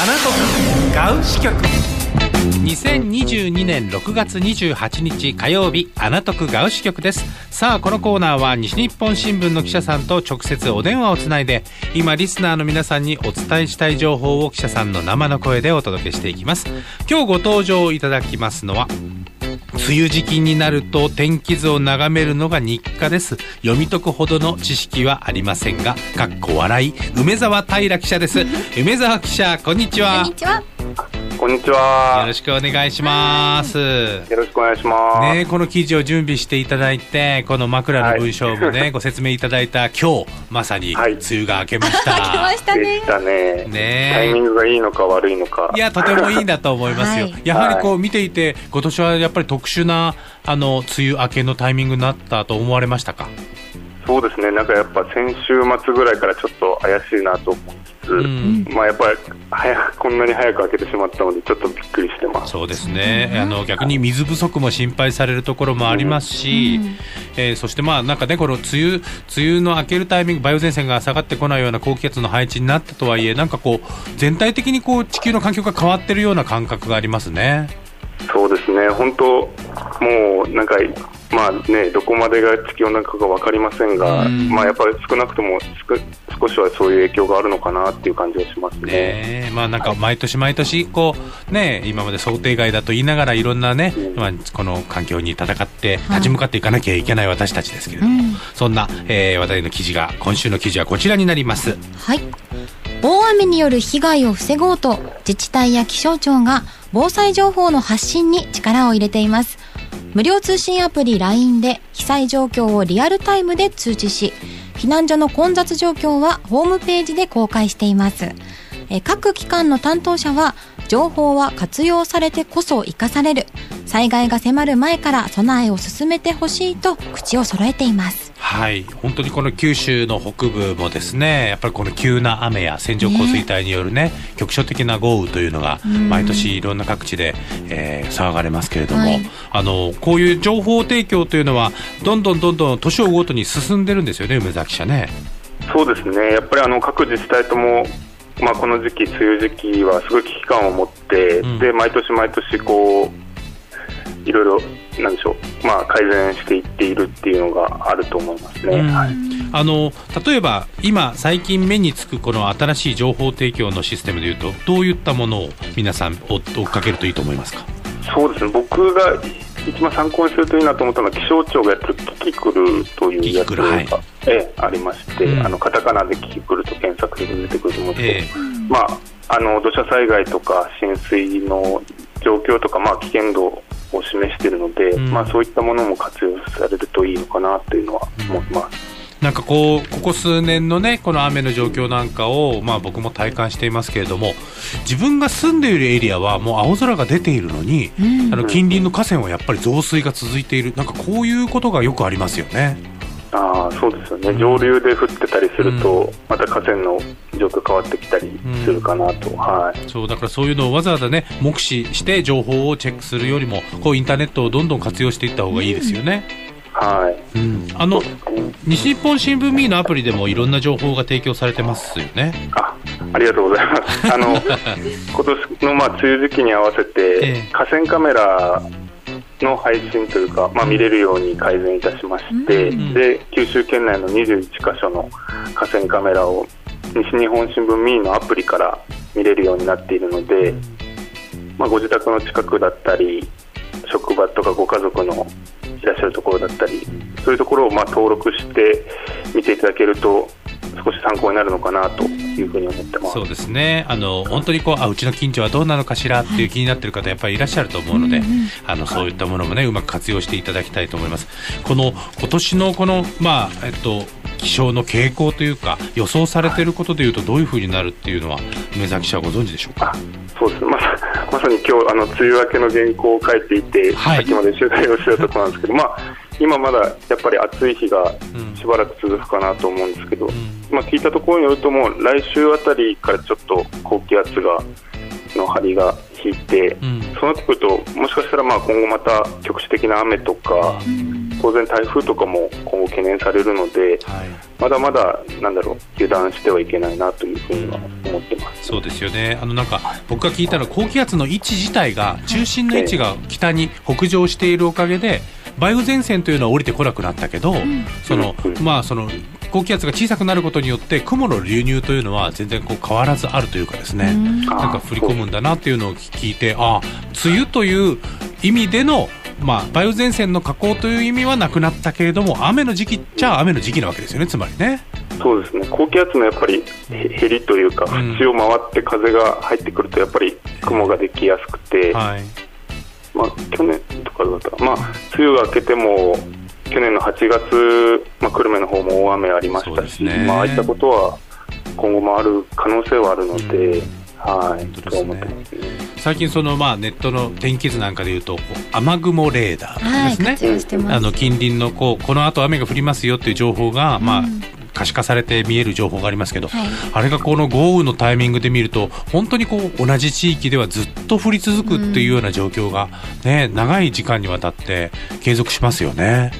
あなたガウ支局。2022年6月28日火曜日アナトクガウ支局です。さあこのコーナーは西日本新聞の記者さんと直接お電話をつないで今リスナーの皆さんにお伝えしたい情報を記者さんの生の声でお届けしていきます。今日ご登場いただきますのは梅雨時期になると天気図を眺めるのが日課です。読み解くほどの知識はありませんがかっこ笑い。梅沢平記者です。梅沢記者こんにちはこんにちは。よろしくお願いします。よろしくお願いします。ね、この記事を準備していただいて、この枕の文章もね、ご説明いただいた今日、まさにはい梅雨が明けました。来ましたでねし。たね。ねタイミングがいいのか悪いのか。いや、とてもいいんだと思いますよ。はいやはりこう見ていて、今年はやっぱり特殊な、あの、梅雨明けのタイミングになったと思われましたか？そうですね。なんかやっぱ先週末ぐらいからちょっと怪しいなと思いつつ、んまあやっぱり早くこんなに早く開けてしまったのでちょっとびっくりしてます。そうですね、あの逆に水不足も心配されるところもありますし、えーそしてまあなんかね、この梅雨梅雨の明けるタイミング、梅雨前線が下がってこないような高気圧の配置になったとはいえ、なんかこう、全体的にこう地球の環境が変わってるような感覚がありますね。そうですね。本当もうなんかまあねどこまでが地球の中かわかりませんが、うんまあやっぱり少なくとも少少しはそういう影響があるのかなっていう感じがしますね。ねえまあなんか毎年毎年こうね今まで想定外だと言いながらいろんなね、うんまあ、この環境に戦って立ち向かっていかなきゃいけない私たちですけれども、そんな、えー、話題の記事が今週の記事はこちらになります。はい。大雨による被害を防ごうと、自治体や気象庁が防災情報の発信に力を入れています。無料通信アプリ LINE で被災状況をリアルタイムで通知し、避難所の混雑状況はホームページで公開しています。各機関の担当者は、情報は活用されてこそ生かされる。災害が迫る前から備えを進めてほしいと口を揃えています。はい、本当にこの九州の北部もですね、やっぱりこの急な雨や線状降水帯によるね、局所的な豪雨というのがん毎年いろんな各地で、えー騒がれますけれども、はいあのこういう情報提供というのはどんどんどんどん年を追うごとに進んでるんですよね、梅崎記者ね。そうですね、やっぱりあの各自治体とも、まあ、この時期、梅雨時期はすごい危機感を持って、うん。で毎年毎年こう、いろいろ、なんでしょう、まあ、改善していっているっていうのがあると思いますね。うん。はい。あの例えば今最近目につくこの新しい情報提供のシステムでいうとどういったものを皆さん追追っかけるといいと思いますか？そうですね。僕が一番参考にするといいなと思ったのは気象庁がやってるキキクルというやつが、はい。ええありまして、うん。あのカタカナでキキクルと検索すると出てくると思うんですけど、えまあ、あの土砂災害とか浸水の状況とか、まあ、危険度を示しているので、うん。まあ、そういったものも活用されるといいのかなというのは思います。なんかこうここ数年のねこの雨の状況なんかを、まあ、僕も体感していますけれども自分が住んでいるエリアはもう青空が出ているのに、うん。あの近隣の河川はやっぱり増水が続いている。なんかこういうことがよくありますよね。ああそうですよね、上流で降ってたりすると、また河川の状況変わってきたりするかなと、はい、そうだからそういうのをわざわざね目視して情報をチェックするよりもこうインターネットをどんどん活用していった方がいいですよね。はい、うん、あの西日本新聞 Me のアプリでもいろんな情報が提供されてますよね。あありがとうございます。あの今年のまあ梅雨時期に合わせえてえ河川カメラの配信というか、まあ、見れるように改善いたしまして、ん。で九州県内の21箇所の河川カメラを西日本新聞ミーのアプリから見れるようになっているので、まあ、ご自宅の近くだったり職場とかご家族のいらっしゃるところだったりそういうところをまあ登録して見ていただけると少し参考になるのかなというふうに思ってます。そうですね。あの本当にこうあうちの近所はどうなのかしらっていう気になってる方やっぱりいらっしゃると思うので、あのそういったものもねうまく活用していただきたいと思います。この今年のこのまあえっと気象の傾向というか予想されていることでいうとどういうふうになるっていうのは梅崎記者はご存知でしょうか？あそうです。まさまさに今日あの梅雨明けの原稿を書いていて、はい。さっきまで取材をしてたところなんですけど、まあ、今まだやっぱり暑い日がうん。しばらく続くかなと思うんですけど、ん。まあ、聞いたところによると、もう来週あたりからちょっと高気圧がの張りが引いて、うん。そうなってくると、もしかしたらまあ今後また局地的な雨とか、当然台風とかも今後懸念されるので、まだまだなんだろう油断してはいけないなというふうには思ってます。そうですよね。あのなんか僕が聞いたのは高気圧の位置自体が中心の位置が北に北上しているおかげで梅雨前線というのは降りてこなくなったけど、そのまあその高気圧が小さくなることによって雲の流入というのは全然こう変わらずあるというかですね、なんか降り込むんだなっていうのを聞いてああ梅雨という意味でのまあ、梅雨前線の下降という意味はなくなったけれども雨の時期っちゃ雨の時期なわけですよねつまりね。そうですね。高気圧のやっぱりへりというか、縁を回って風が入ってくるとやっぱり雲ができやすくて、はい。まあ、去年とかだったら、まあ、梅雨が明けても去年の8月、まあ、久留米の方も大雨ありましたし、ね、まああいったことは今後もある可能性はあるので。うんはい、と思ってますね。最近そのまあネットの天気図なんかでいうと雨雲レーダーですね。はい、あの近隣のこうこの後雨が降りますよっていう情報が、まあ可視化されて見える情報がありますけど、はい、あれがこの豪雨のタイミングで見ると本当にこう同じ地域ではずっと降り続くっていうような状況がね、長い時間にわたって継続しますよね。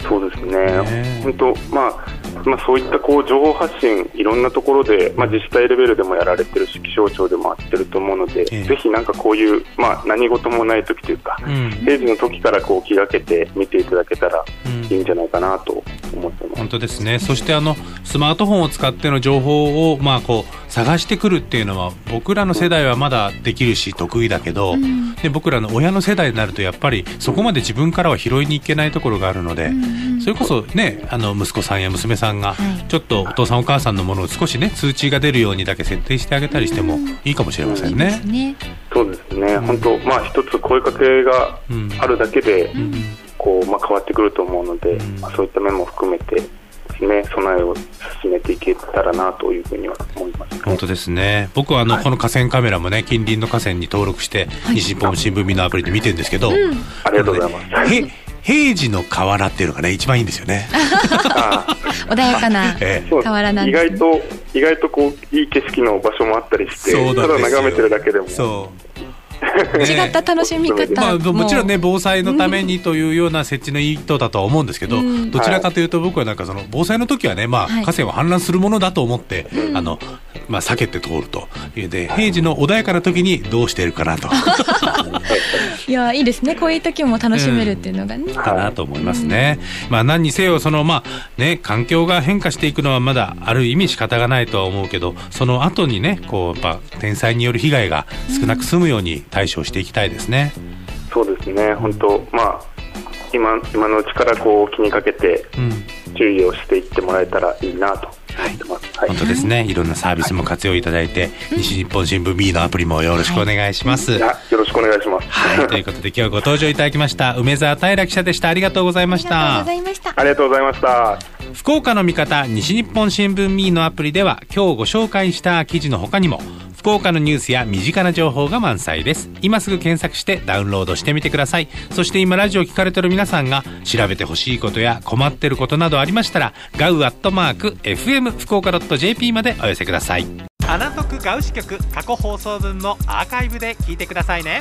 そうですね。本当まあまあ、そういったこう情報発信、いろんなところで、まあ、自治体レベルでもやられてるし、気象庁でもやってると思うので、ええ、ぜひなんかこういう、まあ、何事もない時というか、うん、平時の時からこう気がけて見ていただけたらいいんじゃないかなと思ってます。本当ですね。そしてあのスマートフォンを使っての情報をまあこう探してくるっていうのは僕らの世代はまだできるし得意だけど、うん、で僕らの親の世代になるとやっぱりそこまで自分からは拾いに行けないところがあるので、うん、それこそねあの息子さんや娘さんがちょっとお父さんお母さんのものを少しね通知が出るようにだけ設定してあげたりしてもいいかもしれませんね。うそうですね。本当まあ一つ声かけがあるだけで、こうまあ変わってくると思うので、まあそういった面も含めて。ね、備えを進めていけたらなというふうには思います、ね、本当ですね。僕はあの、はい、この河川カメラもね、近隣の河川に登録して、はい、西日本新聞見のアプリで見てるんですけど、うん、ありがとうございます。平時の河原っていうのがね一番いいんですよね。穏やかな河原なんです、ね、意外と意外とこういい景色の場所もあったりしてただ眺めてるだけでも。そう違った楽しみ方、まあ、もちろんね防災のためにというような設置の意図だとは思うんですけど、うん、どちらかというと僕はなんかその防災の時はね、まあ、河川は氾濫するものだと思って、はい、あのまあ、避けて通ると。で平時の穏やかな時にどうしているかなと。いやいいですね。こういう時も楽しめるっていうのがね、うん、かなと思いますね、うん、まあ何にせよそのまあね環境が変化していくのはまだある意味仕方がないとは思うけどその後にねこうやっぱ天災による被害が少なく済むように対処していきたいですね。そうですね。本当まあ今今のうちからこう気にかけて注意をしていってもらえたらいいなとはい、はい、本当ですね。いろんなサービスも活用いただいて、はい、西日本新聞 B のアプリもよろしくお願いします。はい、よろしくお願いします。はい、ということで今日ご登場いただきました梅沢平記者でした。ありがとうございました。ありがとうございました。ありがとうございました。福岡の味方西日本新聞 B のアプリでは今日ご紹介した記事の他にも福岡のニュースや身近な情報が満載です今すぐ検索してダウンロードしてみてくださいそして今ラジオ聞かれてる皆さんが調べてほしいことや困ってることなどありましたらガウアットマーク FM 福岡 .jp までお寄せください。アナトクガウシ局過去放送分のアーカイブで聞いてくださいね。